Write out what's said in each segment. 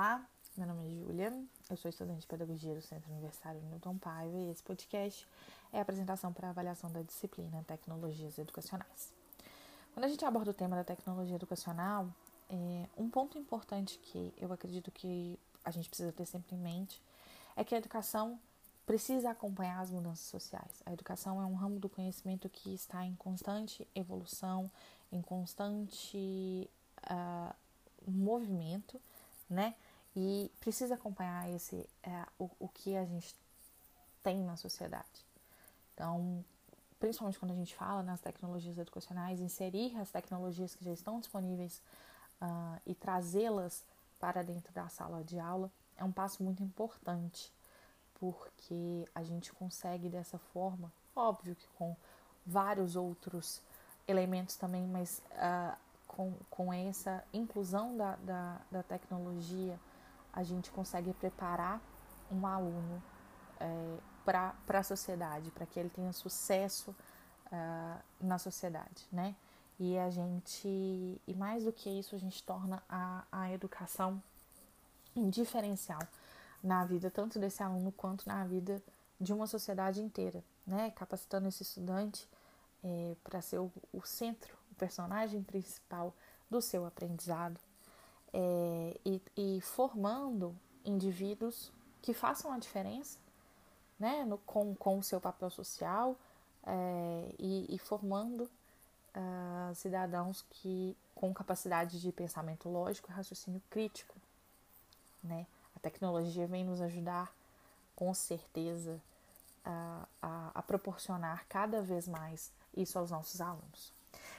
Olá, meu nome é Júlia, eu sou estudante de Pedagogia do Centro Universitário Newton Paiva e esse podcast é a apresentação para a avaliação da disciplina Tecnologias Educacionais. Quando a gente aborda o tema da tecnologia educacional, é, um ponto importante que eu acredito que a gente precisa ter sempre em mente é que a educação precisa acompanhar as mudanças sociais. A educação é um ramo do conhecimento que está em constante evolução, em constante uh, movimento, né? E precisa acompanhar esse é, o, o que a gente tem na sociedade. Então, principalmente quando a gente fala nas tecnologias educacionais, inserir as tecnologias que já estão disponíveis uh, e trazê-las para dentro da sala de aula é um passo muito importante, porque a gente consegue dessa forma, óbvio que com vários outros elementos também, mas uh, com, com essa inclusão da, da, da tecnologia, a gente consegue preparar um aluno é, para a sociedade, para que ele tenha sucesso uh, na sociedade, né? E a gente, e mais do que isso, a gente torna a, a educação um diferencial na vida tanto desse aluno quanto na vida de uma sociedade inteira, né? Capacitando esse estudante é, para ser o, o centro personagem principal do seu aprendizado é, e, e, formando indivíduos que façam a diferença né, no, com, com o seu papel social é, e, e, formando uh, cidadãos que com capacidade de pensamento lógico e raciocínio crítico. Né? A tecnologia vem nos ajudar com certeza a, a, a proporcionar cada vez mais isso aos nossos alunos.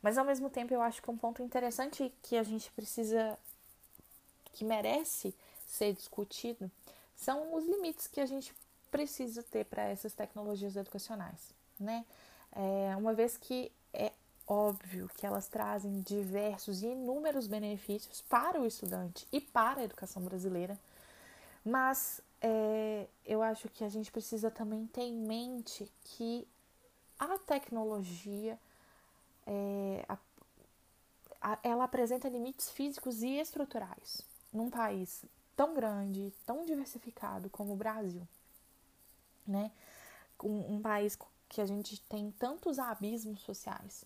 Mas ao mesmo tempo eu acho que um ponto interessante que a gente precisa, que merece ser discutido, são os limites que a gente precisa ter para essas tecnologias educacionais, né? É, uma vez que é óbvio que elas trazem diversos e inúmeros benefícios para o estudante e para a educação brasileira, mas é, eu acho que a gente precisa também ter em mente que a tecnologia é, a, a, ela apresenta limites físicos e estruturais num país tão grande, tão diversificado como o Brasil, né? Um, um país que a gente tem tantos abismos sociais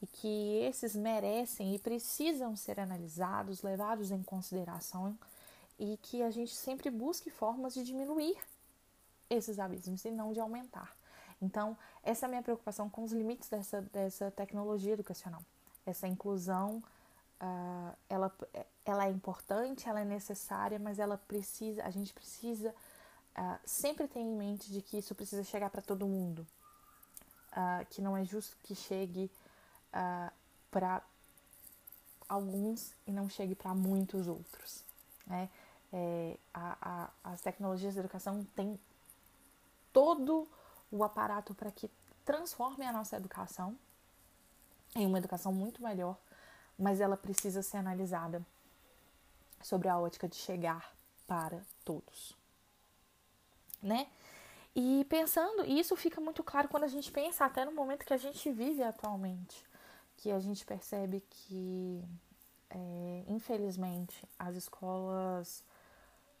e que esses merecem e precisam ser analisados, levados em consideração e que a gente sempre busque formas de diminuir esses abismos e não de aumentar. Então, essa é a minha preocupação com os limites dessa, dessa tecnologia educacional. Essa inclusão, uh, ela, ela é importante, ela é necessária, mas ela precisa, a gente precisa uh, sempre ter em mente de que isso precisa chegar para todo mundo. Uh, que não é justo que chegue para alguns e não chegue para muitos outros. Né? É, a, a, as tecnologias da educação têm todo o aparato para que transforme a nossa educação em uma educação muito melhor, mas ela precisa ser analisada sobre a ótica de chegar para todos, né? E pensando, e isso fica muito claro quando a gente pensa até no momento que a gente vive atualmente, que a gente percebe que, é, infelizmente, as escolas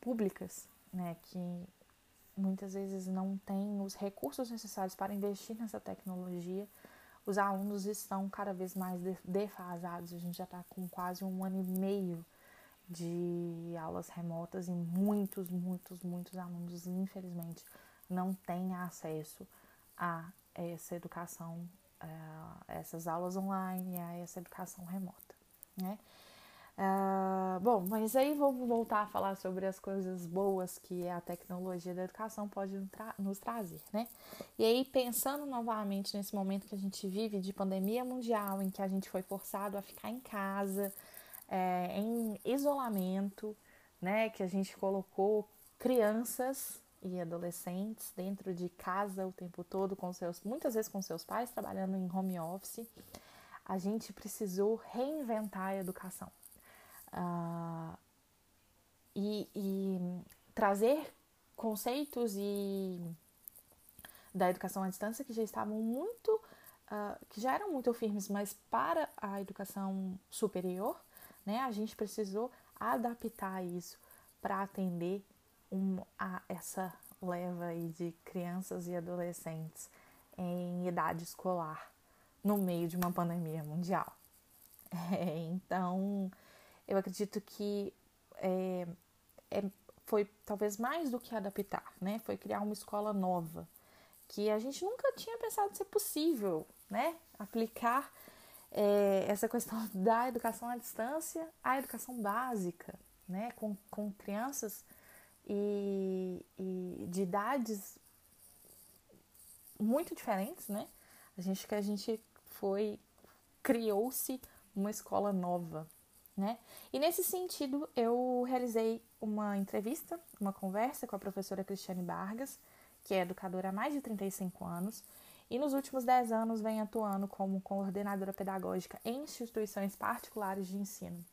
públicas, né, que muitas vezes não têm os recursos necessários para investir nessa tecnologia, os alunos estão cada vez mais defasados. A gente já está com quase um ano e meio de aulas remotas e muitos, muitos, muitos alunos, infelizmente, não têm acesso a essa educação, a essas aulas online, a essa educação remota, né? Uh, bom, mas aí vamos voltar a falar sobre as coisas boas que a tecnologia da educação pode nos trazer, né? E aí, pensando novamente nesse momento que a gente vive de pandemia mundial, em que a gente foi forçado a ficar em casa, é, em isolamento, né? Que a gente colocou crianças e adolescentes dentro de casa o tempo todo, com seus, muitas vezes com seus pais, trabalhando em home office, a gente precisou reinventar a educação uh, e, e, trazer conceitos e da educação à distância que já estavam muito, uh, que já eram muito firmes, mas para a educação superior, né, a gente precisou adaptar isso para atender um, a essa leva aí de crianças e adolescentes em idade escolar no meio de uma pandemia mundial. É, então, eu acredito que é, é, foi talvez mais do que adaptar, né? Foi criar uma escola nova que a gente nunca tinha pensado ser possível, né? Aplicar é, essa questão da educação à distância à educação básica, né? Com, com crianças e, e de idades muito diferentes, né? A gente que a gente foi criou-se uma escola nova, né? E nesse sentido, eu realizei uma entrevista, uma conversa com a professora Cristiane Vargas, que é educadora há mais de 35 anos, e nos últimos 10 anos vem atuando como coordenadora pedagógica em instituições particulares de ensino.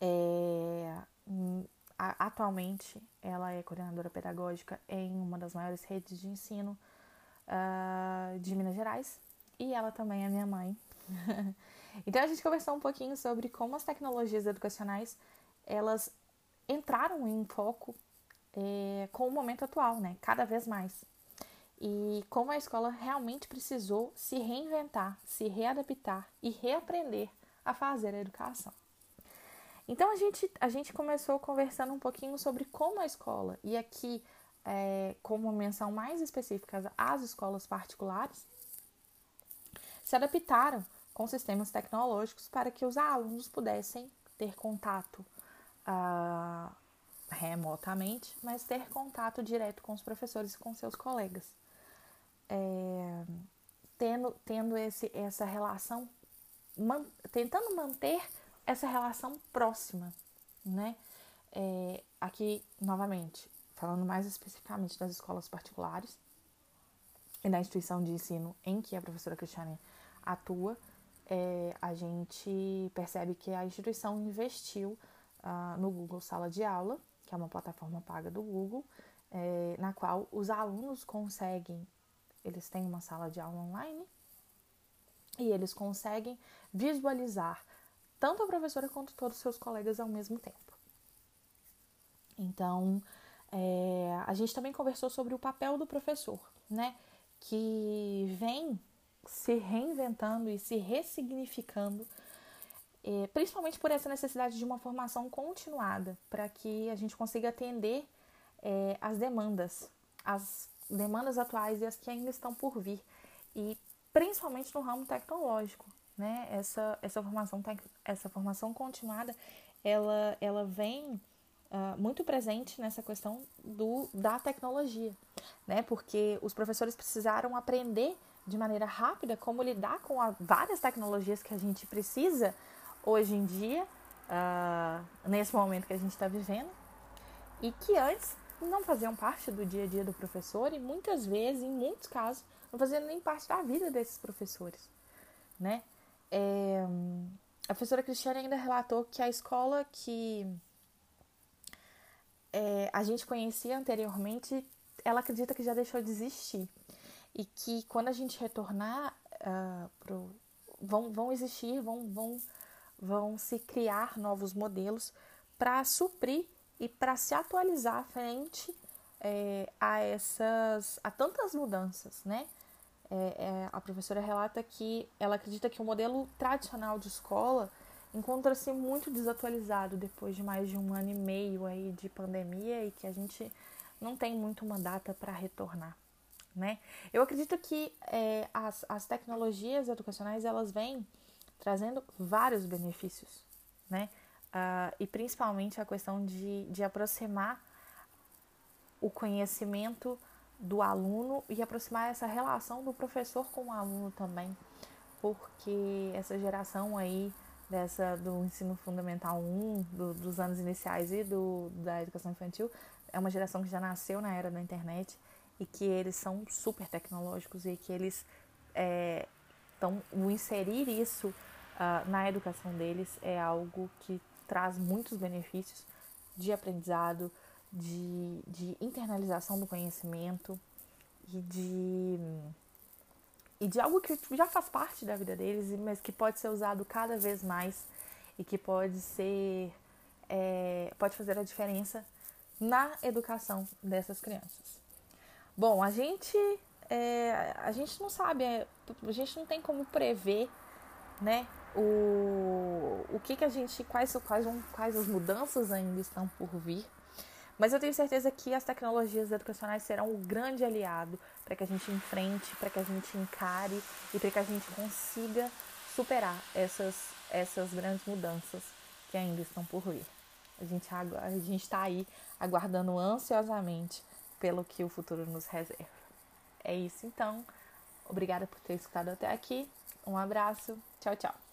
É, atualmente, ela é coordenadora pedagógica em uma das maiores redes de ensino uh, de Minas Gerais, e ela também é minha mãe. então a gente conversou um pouquinho sobre como as tecnologias educacionais elas entraram em foco é, com o momento atual, né? Cada vez mais. E como a escola realmente precisou se reinventar, se readaptar e reaprender a fazer a educação. Então a gente, a gente começou conversando um pouquinho sobre como a escola, e aqui é, como menção mais específica às escolas particulares, se adaptaram com sistemas tecnológicos para que os alunos pudessem ter contato uh, remotamente, mas ter contato direto com os professores e com seus colegas. É, tendo, tendo esse, essa relação, man, tentando manter essa relação próxima, né? É, aqui, novamente, falando mais especificamente das escolas particulares e da instituição de ensino em que a professora Cristiane atua, é, a gente percebe que a instituição investiu uh, no Google Sala de Aula, que é uma plataforma paga do Google, é, na qual os alunos conseguem, eles têm uma sala de aula online e eles conseguem visualizar tanto a professora quanto todos os seus colegas ao mesmo tempo. Então, é, a gente também conversou sobre o papel do professor, né? Que vem se reinventando e se ressignificando é, principalmente por essa necessidade de uma formação continuada, para que a gente consiga atender é, as demandas, as demandas atuais e as que ainda estão por vir, e principalmente no ramo tecnológico, né? Essa, essa, formação, essa formação continuada, ela, ela vem Uh, muito presente nessa questão do, da tecnologia, né? Porque os professores precisaram aprender de maneira rápida como lidar com várias tecnologias que a gente precisa hoje em dia, uh, nesse momento que a gente está vivendo, e que antes não faziam parte do dia a dia do professor e muitas vezes, em muitos casos, não faziam nem parte da vida desses professores, né? É, a professora Cristiane ainda relatou que a escola que é, a gente conhecia anteriormente, ela acredita que já deixou de existir e que quando a gente retornar uh, pro, vão, vão existir, vão, vão vão se criar novos modelos para suprir e para se atualizar frente é, a essas a tantas mudanças, né? É, é, a professora relata que ela acredita que o modelo tradicional de escola encontra-se muito desatualizado depois de mais de um ano e meio aí de pandemia e que a gente não tem muito uma data para retornar, né? Eu acredito que é, as, as tecnologias educacionais elas vêm trazendo vários benefícios, né? Uh, e principalmente a questão de, de aproximar o conhecimento do aluno e aproximar essa relação do professor com o aluno também, porque essa geração aí dessa do ensino fundamental 1, do, dos anos iniciais e do, da educação infantil, é uma geração que já nasceu na era da internet e que eles são super tecnológicos e que eles é, então, o inserir isso uh, na educação deles é algo que traz muitos benefícios de aprendizado, de, de internalização do conhecimento e de, e de algo que já faz parte da vida deles, mas que pode ser usado cada vez mais e que pode ser é, pode fazer a diferença na educação dessas crianças. Bom, a gente é, a gente não sabe, é, a gente não tem como prever, né, o, o que que a gente, quais, quais, quais as mudanças ainda estão por vir, mas eu tenho certeza que as tecnologias educacionais serão um grande aliado para que a gente enfrente, para que a gente encare e para que a gente consiga superar essas, essas grandes mudanças que ainda estão por vir. A gente a gente está aí aguardando ansiosamente pelo que o futuro nos reserva. É isso então. Obrigada por ter escutado até aqui. Um abraço. Tchau, tchau.